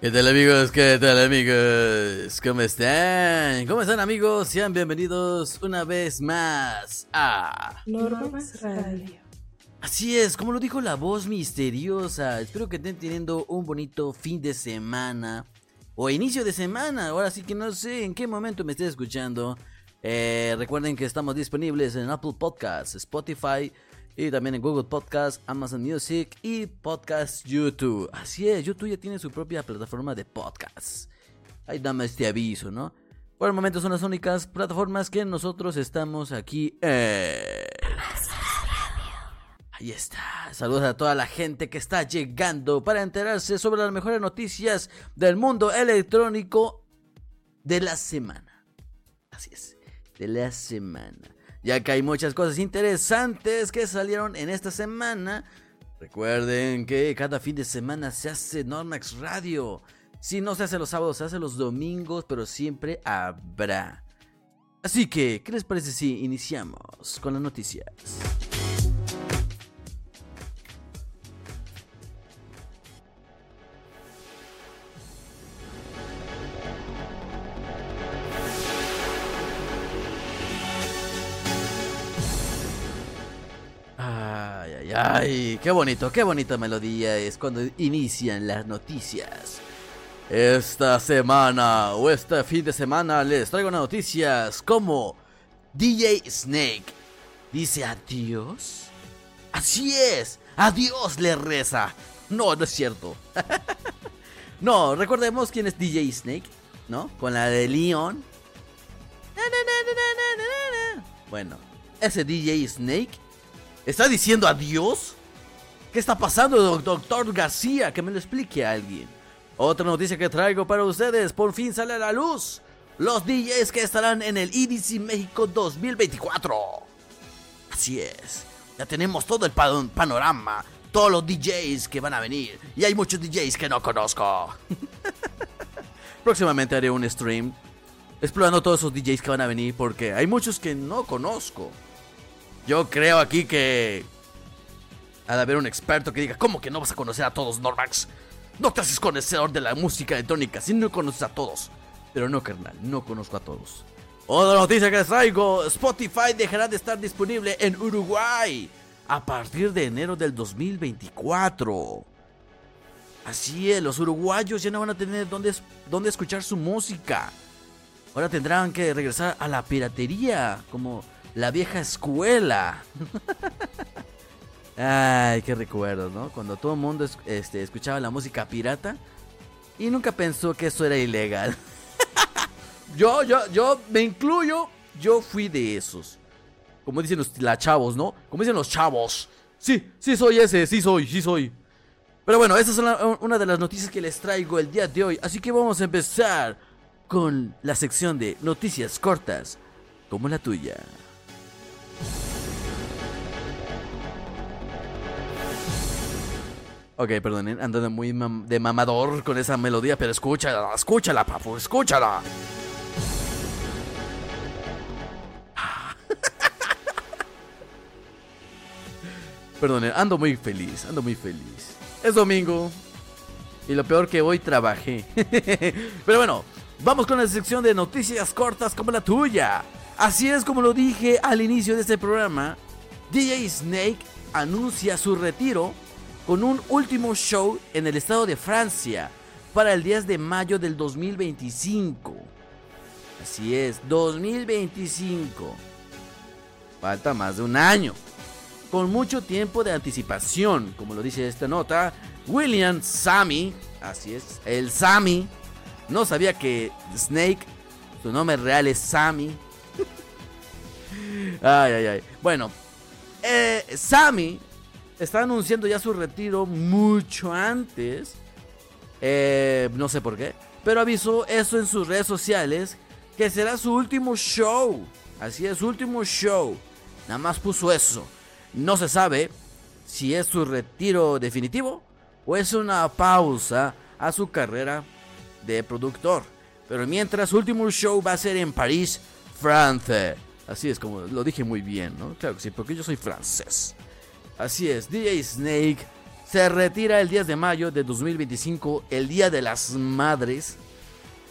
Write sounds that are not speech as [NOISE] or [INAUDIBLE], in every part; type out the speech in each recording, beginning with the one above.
¿Qué tal amigos? ¿Qué tal amigos? ¿Cómo están? ¿Cómo están amigos? Sean bienvenidos una vez más a Normas Radio. Así es, como lo dijo la voz misteriosa. Espero que estén teniendo un bonito fin de semana o inicio de semana. Ahora sí que no sé en qué momento me esté escuchando. Eh, recuerden que estamos disponibles en Apple Podcasts, Spotify y también en Google Podcasts, Amazon Music y Podcast YouTube. Así es, YouTube ya tiene su propia plataforma de podcasts. Ahí dame este aviso, ¿no? Por el momento son las únicas plataformas que nosotros estamos aquí. Eh... Ahí está. Saludos a toda la gente que está llegando para enterarse sobre las mejores noticias del mundo electrónico de la semana. Así es, de la semana ya que hay muchas cosas interesantes que salieron en esta semana. Recuerden que cada fin de semana se hace Normax Radio. Si no se hace los sábados, se hace los domingos, pero siempre habrá. Así que, ¿qué les parece si iniciamos con las noticias? Ay, qué bonito, qué bonita melodía es cuando inician las noticias. Esta semana o este fin de semana les traigo noticias como DJ Snake dice adiós. Así es, adiós le reza. No, no es cierto. [LAUGHS] no, recordemos quién es DJ Snake, ¿no? Con la de Leon. Bueno, ese DJ Snake ¿Está diciendo adiós? ¿Qué está pasando, doctor García? Que me lo explique a alguien. Otra noticia que traigo para ustedes, por fin sale a la luz. Los DJs que estarán en el EDC México 2024. Así es, ya tenemos todo el panorama, todos los DJs que van a venir. Y hay muchos DJs que no conozco. [LAUGHS] Próximamente haré un stream explorando todos esos DJs que van a venir porque hay muchos que no conozco. Yo creo aquí que ha de haber un experto que diga, ¿cómo que no vas a conocer a todos, Normax? No te haces conocedor de la música electrónica si no conoces a todos. Pero no, carnal, no conozco a todos. Otra noticia que les traigo, Spotify dejará de estar disponible en Uruguay a partir de enero del 2024. Así es, los uruguayos ya no van a tener dónde, dónde escuchar su música. Ahora tendrán que regresar a la piratería, como la vieja escuela. [LAUGHS] Ay, qué recuerdos, ¿no? Cuando todo el mundo este, escuchaba la música pirata y nunca pensó que eso era ilegal. [LAUGHS] yo, yo, yo me incluyo, yo fui de esos. Como dicen los chavos, ¿no? Como dicen los chavos. Sí, sí soy ese, sí soy, sí soy. Pero bueno, esa es una de las noticias que les traigo el día de hoy. Así que vamos a empezar con la sección de noticias cortas, como la tuya. Ok, perdonen, ando muy de mamador con esa melodía, pero escúchala, escúchala, papu, escúchala. [LAUGHS] Perdonen, ando muy feliz, ando muy feliz. Es domingo. Y lo peor que hoy trabajé. [LAUGHS] pero bueno, vamos con la sección de noticias cortas como la tuya. Así es como lo dije al inicio de este programa. DJ Snake anuncia su retiro con un último show en el estado de Francia para el 10 de mayo del 2025. Así es, 2025. Falta más de un año. Con mucho tiempo de anticipación, como lo dice esta nota, William Sammy, así es, el Sammy, no sabía que Snake, su nombre real es Sammy. [LAUGHS] ay, ay, ay. Bueno, eh, Sammy está anunciando ya su retiro mucho antes. Eh, no sé por qué. Pero avisó eso en sus redes sociales. Que será su último show. Así es, su último show. Nada más puso eso. No se sabe si es su retiro definitivo o es una pausa a su carrera de productor. Pero mientras su último show va a ser en París, Francia. Así es como lo dije muy bien, ¿no? Claro que sí, porque yo soy francés. Así es, DJ Snake se retira el 10 de mayo de 2025, el Día de las Madres.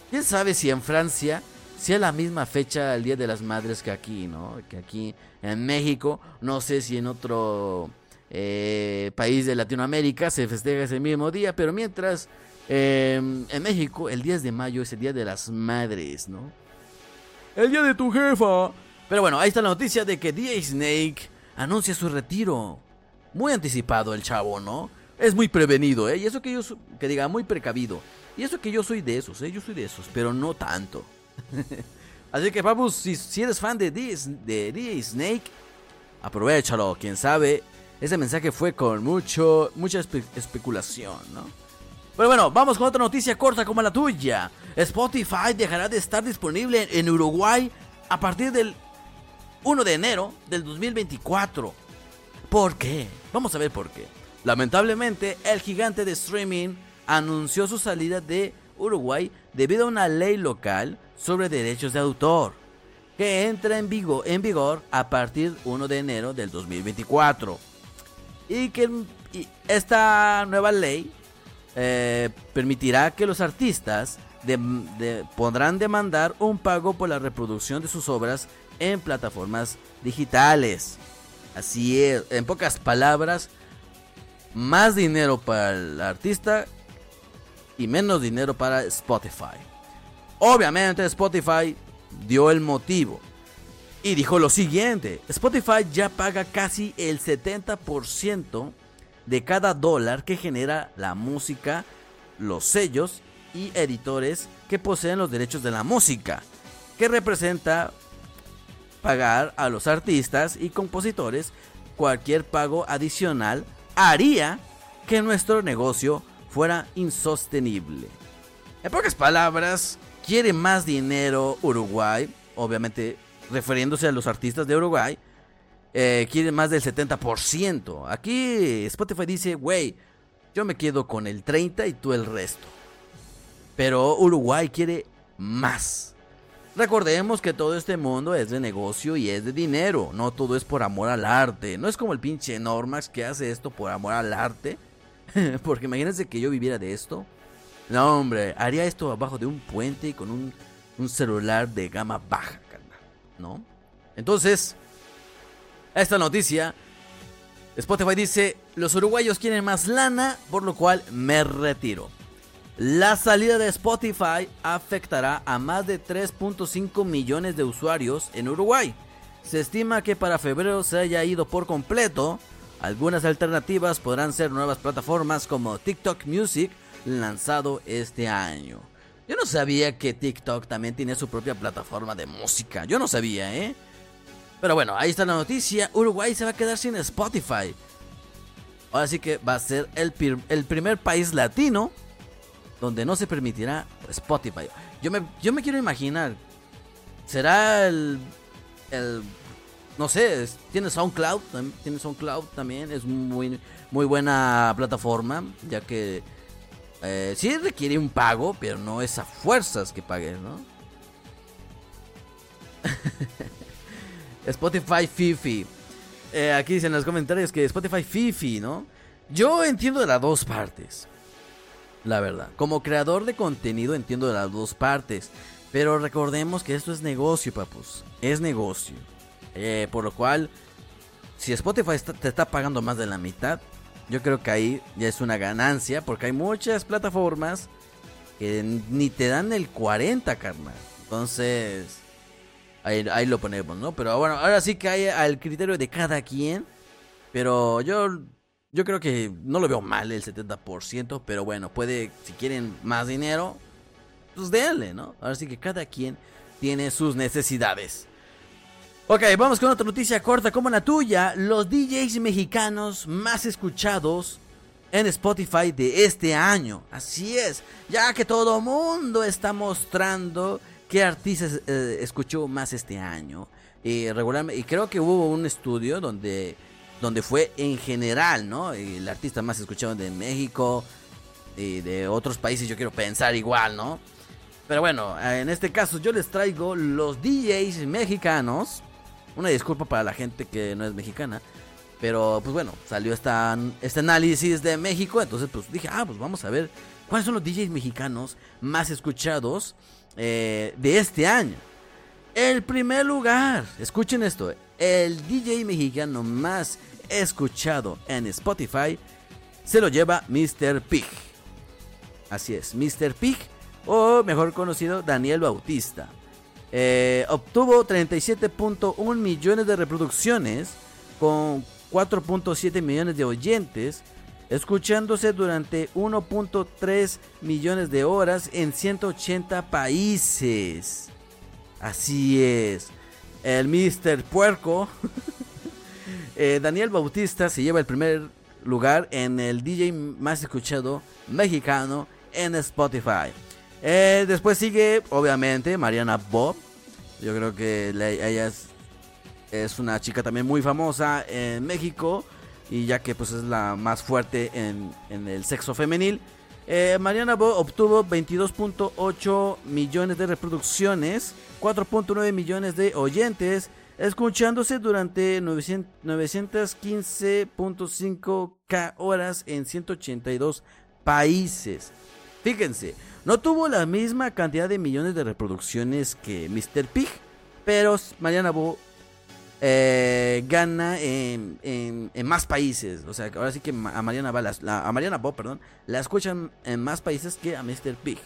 ¿Quién sabe si en Francia sea la misma fecha el Día de las Madres que aquí, ¿no? Que aquí en México, no sé si en otro eh, país de Latinoamérica se festeja ese mismo día, pero mientras em, en México el 10 de mayo es el Día de las Madres, ¿no? El día de tu jefa. Pero bueno, ahí está la noticia de que DJ Snake anuncia su retiro. Muy anticipado el chavo, ¿no? Es muy prevenido, ¿eh? Y eso que yo, que diga, muy precavido. Y eso que yo soy de esos, ¿eh? Yo soy de esos, pero no tanto. [LAUGHS] Así que, vamos, si, si eres fan de DJ, Snake, aprovechalo. Quién sabe, ese mensaje fue con mucho, mucha especulación, ¿no? Pero bueno, vamos con otra noticia corta como la tuya. Spotify dejará de estar disponible en Uruguay a partir del 1 de enero del 2024. ¿Por qué? Vamos a ver por qué. Lamentablemente, el gigante de streaming anunció su salida de Uruguay debido a una ley local sobre derechos de autor que entra en vigor, en vigor a partir 1 de enero del 2024. Y que esta nueva ley eh, permitirá que los artistas podrán demandar un pago por la reproducción de sus obras en plataformas digitales. Así es, en pocas palabras, más dinero para el artista y menos dinero para Spotify. Obviamente Spotify dio el motivo y dijo lo siguiente, Spotify ya paga casi el 70% de cada dólar que genera la música, los sellos y editores que poseen los derechos de la música, que representa pagar a los artistas y compositores cualquier pago adicional haría que nuestro negocio fuera insostenible. En pocas palabras, quiere más dinero Uruguay, obviamente refiriéndose a los artistas de Uruguay, eh, quiere más del 70%. Aquí Spotify dice, güey, yo me quedo con el 30 y tú el resto. Pero Uruguay quiere más. Recordemos que todo este mundo es de negocio y es de dinero. No todo es por amor al arte. No es como el pinche Normax que hace esto por amor al arte. [LAUGHS] Porque imagínense que yo viviera de esto. No, hombre, haría esto abajo de un puente y con un, un celular de gama baja, ¿no? Entonces, esta noticia, Spotify dice, los uruguayos quieren más lana, por lo cual me retiro. La salida de Spotify afectará a más de 3.5 millones de usuarios en Uruguay. Se estima que para febrero se haya ido por completo. Algunas alternativas podrán ser nuevas plataformas como TikTok Music, lanzado este año. Yo no sabía que TikTok también tiene su propia plataforma de música. Yo no sabía, ¿eh? Pero bueno, ahí está la noticia. Uruguay se va a quedar sin Spotify. Ahora sí que va a ser el, el primer país latino donde no se permitirá Spotify. Yo me, yo me quiero imaginar. Será el, el no sé, tiene SoundCloud, tiene SoundCloud también, es muy, muy buena plataforma, ya que eh, sí requiere un pago, pero no es a fuerzas que pagues, ¿no? [LAUGHS] Spotify Fifi. Eh, aquí dicen en los comentarios que Spotify Fifi, ¿no? Yo entiendo de las dos partes. La verdad. Como creador de contenido entiendo las dos partes. Pero recordemos que esto es negocio, papus. Es negocio. Eh, por lo cual, si Spotify te está pagando más de la mitad, yo creo que ahí ya es una ganancia. Porque hay muchas plataformas que ni te dan el 40, carnal. Entonces, ahí, lo ponemos, ¿no? Pero bueno, ahora sí que hay al criterio de cada quien. Pero yo yo creo que no lo veo mal el 70%, pero bueno, puede, si quieren más dinero, pues denle, ¿no? Ahora sí que cada quien tiene sus necesidades. Ok, vamos con otra noticia corta como la tuya. Los DJs mexicanos más escuchados en Spotify de este año. Así es, ya que todo mundo está mostrando qué artistas eh, escuchó más este año. Y, regularmente, y creo que hubo un estudio donde donde fue en general, ¿no? El artista más escuchado de México y de otros países, yo quiero pensar igual, ¿no? Pero bueno, en este caso yo les traigo los DJs mexicanos. Una disculpa para la gente que no es mexicana. Pero pues bueno, salió esta, este análisis de México. Entonces pues dije, ah, pues vamos a ver cuáles son los DJs mexicanos más escuchados eh, de este año. El primer lugar, escuchen esto, el DJ mexicano más escuchado en Spotify se lo lleva Mr. Pig. Así es, Mr. Pig, o mejor conocido Daniel Bautista. Eh, obtuvo 37.1 millones de reproducciones con 4.7 millones de oyentes, escuchándose durante 1.3 millones de horas en 180 países. Así es, el Mr. Puerco, [LAUGHS] eh, Daniel Bautista se lleva el primer lugar en el DJ más escuchado mexicano en Spotify. Eh, después sigue, obviamente, Mariana Bob. Yo creo que ella es, una chica también muy famosa en México. Y ya que pues es la más fuerte en, el sexo femenil. Eh, Mariana Bob obtuvo 22.8 millones de reproducciones, 4.9 millones de oyentes, escuchándose durante 915.5k horas en 182 países. Fíjense, no tuvo la misma cantidad de millones de reproducciones que Mr. Pig, pero Mariana Bo eh, gana en, más países. O sea, ahora sí que a Mariana, a Mariana Bo, perdón, la escuchan en más países que a Mr. Pig.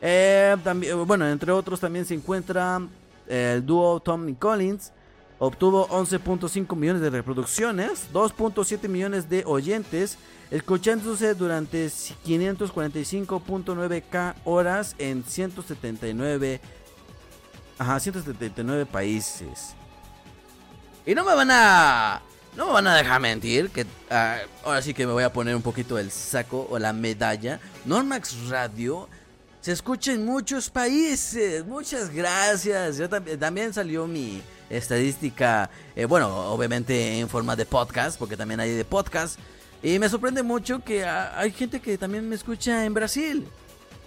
Eh, también, bueno, entre otros también se encuentra el dúo Tommy Collins. Obtuvo 11.5 millones de reproducciones, 2.7 millones de oyentes escuchándose durante 545.9k horas en 179, ajá, 179 países. Y no me van a no me van a dejar mentir que ah, ahora sí que me voy a poner un poquito el saco o la medalla. Normax Radio se escucha en muchos países. Muchas gracias. Yo también salió mi estadística, eh, bueno, obviamente en forma de podcast, porque también hay de podcast. Y me sorprende mucho que hay gente que también me escucha en Brasil.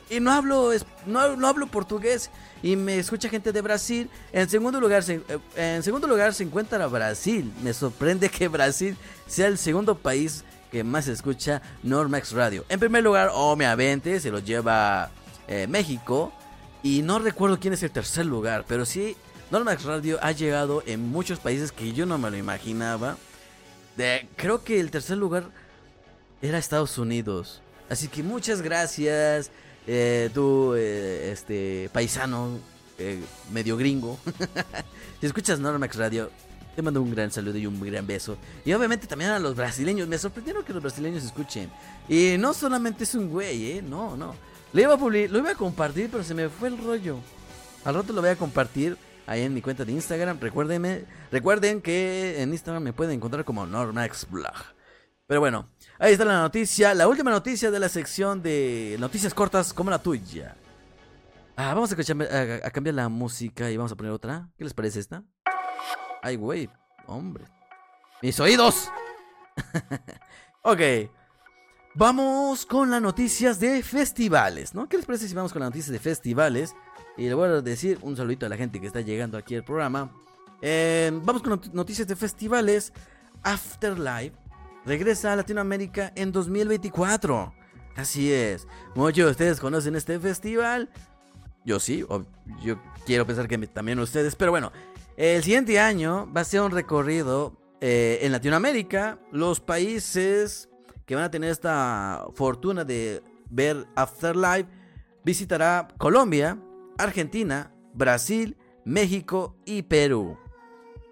Y no hablo, no, no hablo portugués. Y me escucha gente de Brasil. En segundo, lugar se, eh, en segundo lugar se encuentra Brasil. Me sorprende que Brasil sea el segundo país que más escucha Normax Radio. En primer lugar, obviamente, se lo lleva eh, México. Y no recuerdo quién es el tercer lugar. Pero sí, Normax Radio ha llegado en muchos países que yo no me lo imaginaba. Creo que el tercer lugar era Estados Unidos. Así que muchas gracias, eh, tú, eh, este, paisano, eh, medio gringo. [LAUGHS] si escuchas Normax Radio, te mando un gran saludo y un gran beso. Y obviamente también a los brasileños. Me sorprendieron que los brasileños escuchen. Y no solamente es un güey, ¿eh? No, no. Lo iba a, lo iba a compartir, pero se me fue el rollo. Al rato lo voy a compartir ahí en mi cuenta de Instagram. Recuérdenme, recuerden que en Instagram me pueden encontrar como Normax Pero bueno, Ahí está la noticia, la última noticia de la sección de noticias cortas como la tuya. Ah, vamos a, cambiar la música y vamos a poner otra. ¿Qué les parece esta? Ay, güey, hombre. Mis oídos. [LAUGHS] ok. Vamos con las noticias de festivales, ¿no? ¿Qué les parece si vamos con las noticias de festivales? Y le voy a decir un saludito a la gente que está llegando aquí al programa. Eh, vamos con noticias de festivales. Afterlife regresa a Latinoamérica en 2024. Así es. Muchos de ustedes conocen este festival. Yo sí, yo quiero pensar que también ustedes. Pero bueno, el siguiente año va a ser un recorrido eh, en Latinoamérica. Los países que van a tener esta fortuna de ver Afterlife visitará Colombia, Argentina, Brasil, México y Perú.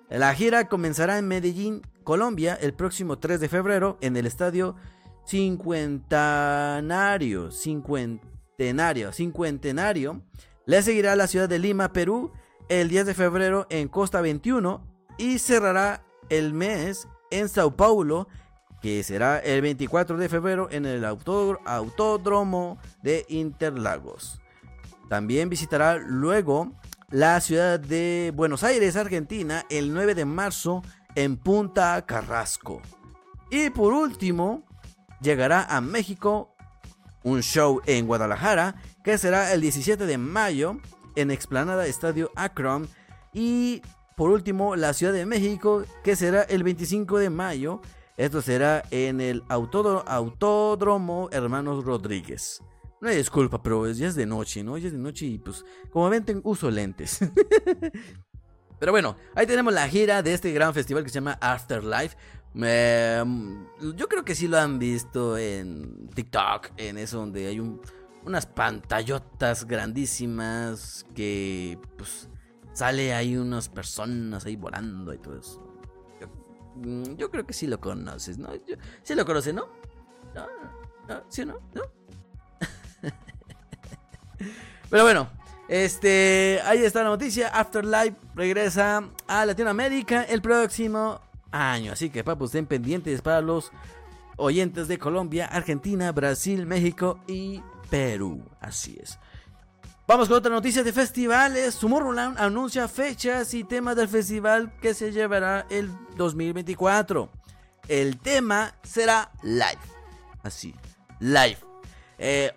La gira comenzará en Medellín Colombia el próximo 3 de febrero en el estadio Cincuentenario, Cincuentenario, Cincuentenario. Le seguirá la ciudad de Lima, Perú, el 10 de febrero en Costa 21 y cerrará el mes en Sao Paulo, que será el 24 de febrero en el Autódromo de Interlagos. También visitará luego la ciudad de Buenos Aires, Argentina, el 9 de marzo en Punta Carrasco. Y por último, llegará a México un show en Guadalajara que será el 17 de mayo en Explanada Estadio Akron y por último, la Ciudad de México, que será el 25 de mayo. Esto será en el Autódromo Hermanos Rodríguez. No hay disculpa, pero ya es de noche, ¿no? Ya es de noche y pues, como ven, uso lentes. [LAUGHS] pero bueno, ahí tenemos la gira de este gran festival que se llama Afterlife. yo creo que sí lo han visto en TikTok, en eso donde hay unas pantallotas grandísimas que pues sale ahí unas personas ahí volando y todo eso. Yo, mm, creo que sí lo conoces, ¿no? sí lo conoces, ¿no? ¿No? ¿Sí o? ¿No? [LAUGHS] Pero bueno, este, ahí está la noticia. Afterlife regresa a Latinoamérica el próximo año. Así que, papus, estén pendientes para los oyentes de Colombia, Argentina, Brasil, México y Perú. Así es. Vamos con otra noticia de festivales. Tomorrowland anuncia fechas y temas del festival que se llevará el 2024. El tema será live. Así, live. Eh,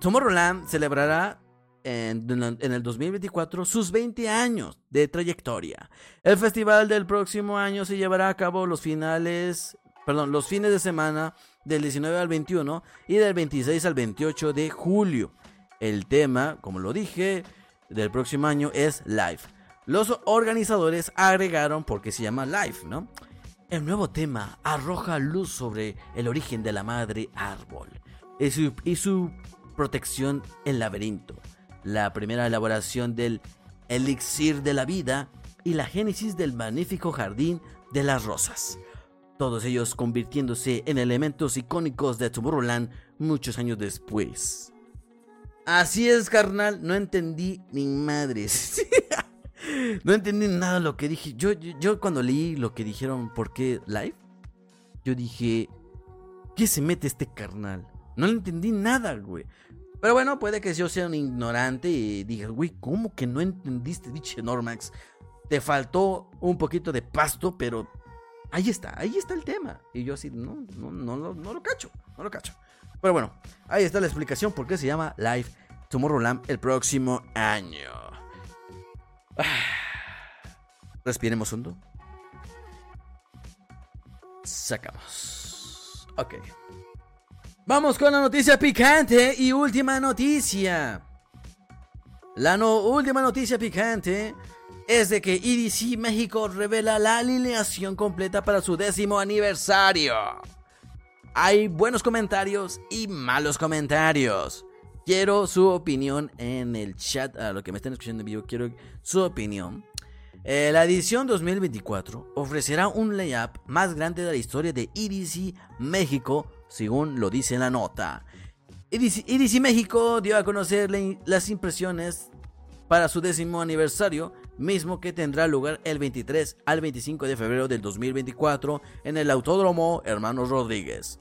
Tomorrowland celebrará en, en, el 2024 sus 20 años de trayectoria. El festival del próximo año se llevará a cabo los finales, perdón, los fines de semana del 19 al 21 y del 26 al 28 de julio. El tema, como lo dije, del próximo año es Live. Los organizadores agregaron porque se llama Live, ¿no? El nuevo tema arroja luz sobre el origen de la madre árbol y su, y su protección el laberinto, la primera elaboración del elixir de la vida y la génesis del magnífico jardín de las rosas. Todos ellos convirtiéndose en elementos icónicos de Tomorrowland muchos años después. Así es, carnal. No entendí ni madres. [LAUGHS] no entendí nada lo que dije. Yo, yo, cuando leí lo que dijeron, ¿por qué live? Yo dije, ¿qué se mete este carnal? No le entendí nada, güey. Pero bueno, puede que yo sea un ignorante y diga, güey, ¿cómo que no entendiste, dicho Normax? Te faltó un poquito de pasto, pero ahí está, ahí está el tema. Y yo así, no, no, no, no, no lo cacho, no lo cacho. Pero bueno, ahí está la explicación por qué se llama Live Tomorrowland el próximo año. [SIGHS] Respiremos hondo. Sacamos. Ok. Vamos con la noticia picante y última noticia. La última noticia picante es de que EDC México revela la alineación completa para su décimo aniversario. Hay buenos comentarios y malos comentarios. Quiero su opinión en el chat. A lo que me estén escuchando en vivo, quiero su opinión. Eh, la edición 2024 ofrecerá un layup más grande de la historia de EDC México, según lo dice la nota. EDC, México dio a conocer las impresiones para su décimo aniversario, mismo que tendrá lugar el 23 al 25 de febrero del 2024 en el Autódromo Hermanos Rodríguez.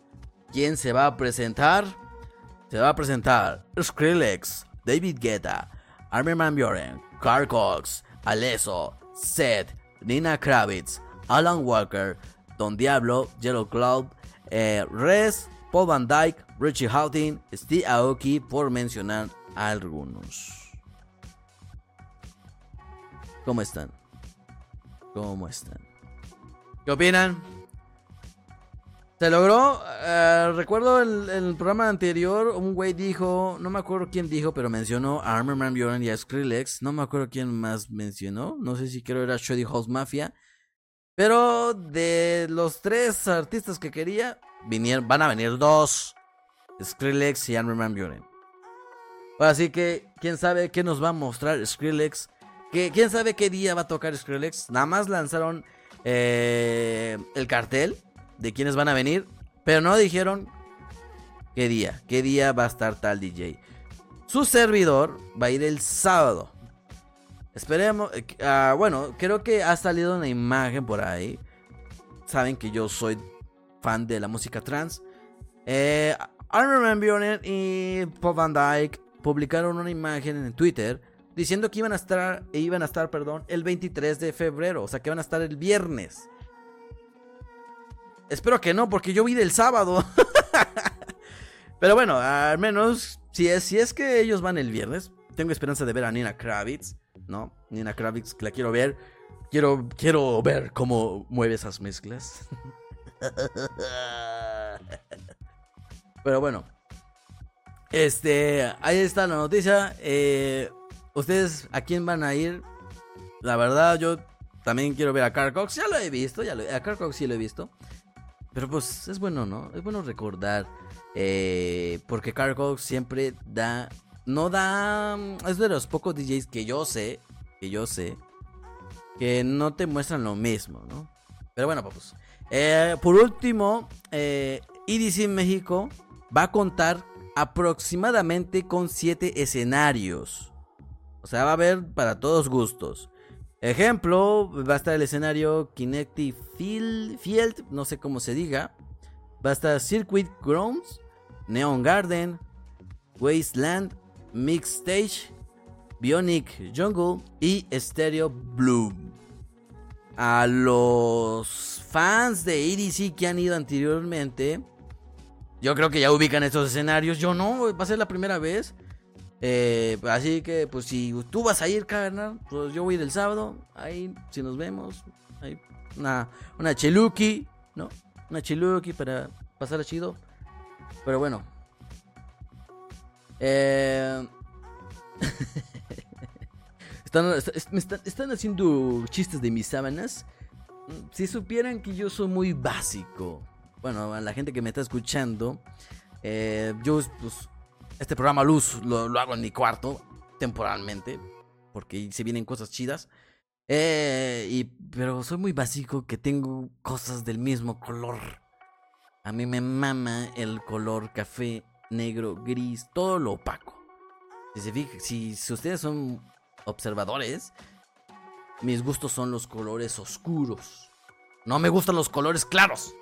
¿Quién se va a presentar? Se va a presentar Skrillex, David Guetta, Armin Van Buren, Carl Cox, Alesso, Seth, Nina Kravitz, Alan Walker, Don Diablo, Yellow Cloud, eh, Res, Paul Van Dyke, Richie Houghton, Steve Aoki, por mencionar algunos. ¿Cómo están? ¿Cómo están? ¿Qué opinan? Se logró, eh, recuerdo el, el, programa anterior, un güey dijo, no me acuerdo quién dijo, pero mencionó a Armor Man Bjorn y a Skrillex. No me acuerdo quién más mencionó, no sé si creo era Shoddy House Mafia. Pero de los tres artistas que quería, vinieron, van a venir dos, Skrillex y Armor Man Bjorn. Así que, ¿quién sabe qué nos va a mostrar Skrillex? ¿Quién sabe qué día va a tocar Skrillex? Nada más lanzaron eh, el cartel de quiénes van a venir, pero no dijeron qué día, qué día va a estar tal DJ. Su servidor va a ir el sábado. Esperemos, eh, ah, bueno, creo que ha salido una imagen por ahí. Saben que yo soy fan de la música trans. Eh, Armin y Paul Van Dyke publicaron una imagen en Twitter diciendo que iban a estar, iban a estar, perdón, el 23 de febrero, o sea que van a estar el viernes. Espero que no, porque yo vi del sábado. [LAUGHS] Pero bueno, al menos si es, si es que ellos van el viernes, tengo esperanza de ver a Nina Kravitz, ¿no? Nina Kravitz, la quiero ver. Quiero, quiero ver cómo mueve esas mezclas. [LAUGHS] Pero bueno. Este, ahí está la noticia. Eh, ¿Ustedes a quién van a ir? La verdad, yo también quiero ver a Carcox. Ya lo he visto, ya a Carcox sí lo he visto. Pero pues es bueno, ¿no? Es bueno recordar. Eh, porque Carcox siempre da. No da. Es de los pocos DJs que yo sé. Que yo sé. Que no te muestran lo mismo, ¿no? Pero bueno, pues. Eh, por último, eh, EDC México va a contar aproximadamente con 7 escenarios. O sea, va a haber para todos gustos. Ejemplo, va a estar el escenario Kinecti Field, no sé cómo se diga. Va a estar Circuit Grounds, Neon Garden, Wasteland, Mix Stage, Bionic Jungle y Stereo Bloom. A los fans de EDC que han ido anteriormente, yo creo que ya ubican estos escenarios. Yo no, va a ser la primera vez. Eh, así que, pues si tú vas a ir, carnal, pues yo voy del sábado. Ahí, si nos vemos, ahí, una, una cheluki, ¿no? Una cheluki para pasar chido. Pero bueno. Eh... [LAUGHS] están, están, haciendo chistes de mis sábanas. Si supieran que yo soy muy básico. Bueno, a la gente que me está escuchando. Eh, yo, pues, este programa Luz lo, hago en mi cuarto, temporalmente, porque se vienen cosas chidas. Eh, y, pero soy muy básico que tengo cosas del mismo color. A mí me mama el color café, negro, gris, todo lo opaco. Si, se si, si ustedes son observadores, mis gustos son los colores oscuros. No me gustan los colores claros.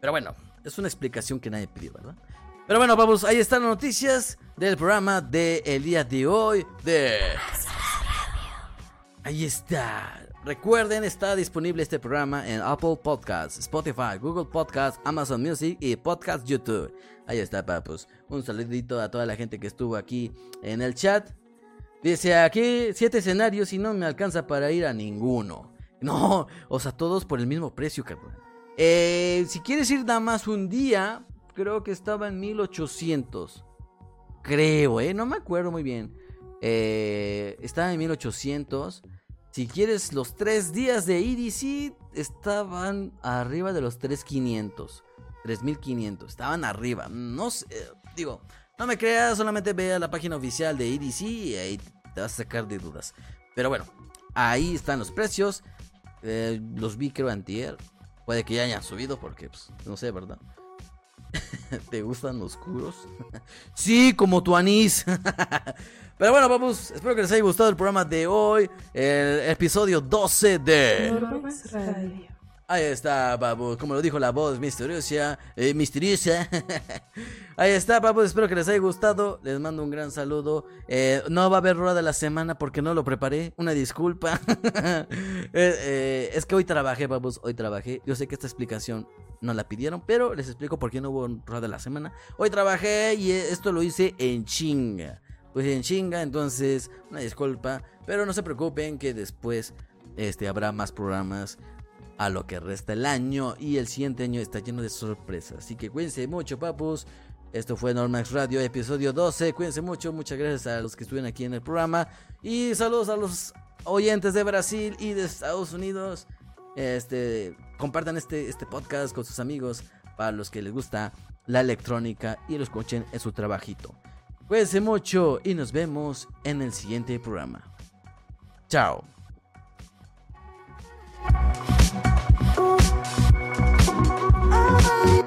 Pero bueno, es una explicación que nadie pidió, ¿verdad? Pero bueno, vamos, ahí están las noticias del programa del el día de hoy de... Ahí está. Recuerden, está disponible este programa en Apple Podcasts, Spotify, Google Podcasts, Amazon Music y Podcast YouTube. Ahí está, papus. Un saludito a toda la gente que estuvo aquí en el chat. Dice aquí siete escenarios y no me alcanza para ir a ninguno. No, o sea, todos por el mismo precio, cabrón. Eh, si quieres ir nada más un día, creo que estaba en 1800. Creo, ¿eh? No me acuerdo muy bien. Eh, estaba en 1800. Si quieres los tres días de EDC, estaban arriba de los 3500. 3500. Estaban arriba. No sé, digo, no me creas, solamente ve a la página oficial de EDC y ahí te vas a sacar de dudas. Pero bueno, ahí están los precios. Eh, los vi creo antier. Puede que ya hayan subido porque, pues, no sé, ¿verdad? [LAUGHS] ¿Te gustan los oscuros? [LAUGHS] sí, como tu anís. [LAUGHS] Pero bueno, vamos. Espero que les haya gustado el programa de hoy. El episodio 12 de. Ahí está, papu. Como lo dijo la voz misteriosa. Eh, misteriosa. [LAUGHS] Ahí está, papu. Espero que les haya gustado. Les mando un gran saludo. Eh, no va a haber rueda de la semana porque no lo preparé. Una disculpa. [LAUGHS] Eh, es que hoy trabajé, papus. Hoy trabajé. Yo sé que esta explicación no la pidieron, pero les explico por qué no hubo rueda de la semana. Hoy trabajé y esto lo hice en chinga. Pues en chinga, entonces, una disculpa. Pero no se preocupen que después este, habrá más programas a lo que resta el año y el siguiente año está lleno de sorpresas. Así que cuídense mucho, papus. Esto fue Normax Radio, episodio 12. Cuídense mucho, muchas gracias a los que estuvieron aquí en el programa. Y saludos a los oyentes de Brasil y de Estados Unidos. Este, compartan este, este podcast con sus amigos para los que les gusta la electrónica y lo escuchen en su trabajito. Cuídense mucho y nos vemos en el siguiente programa. Chao. Bye.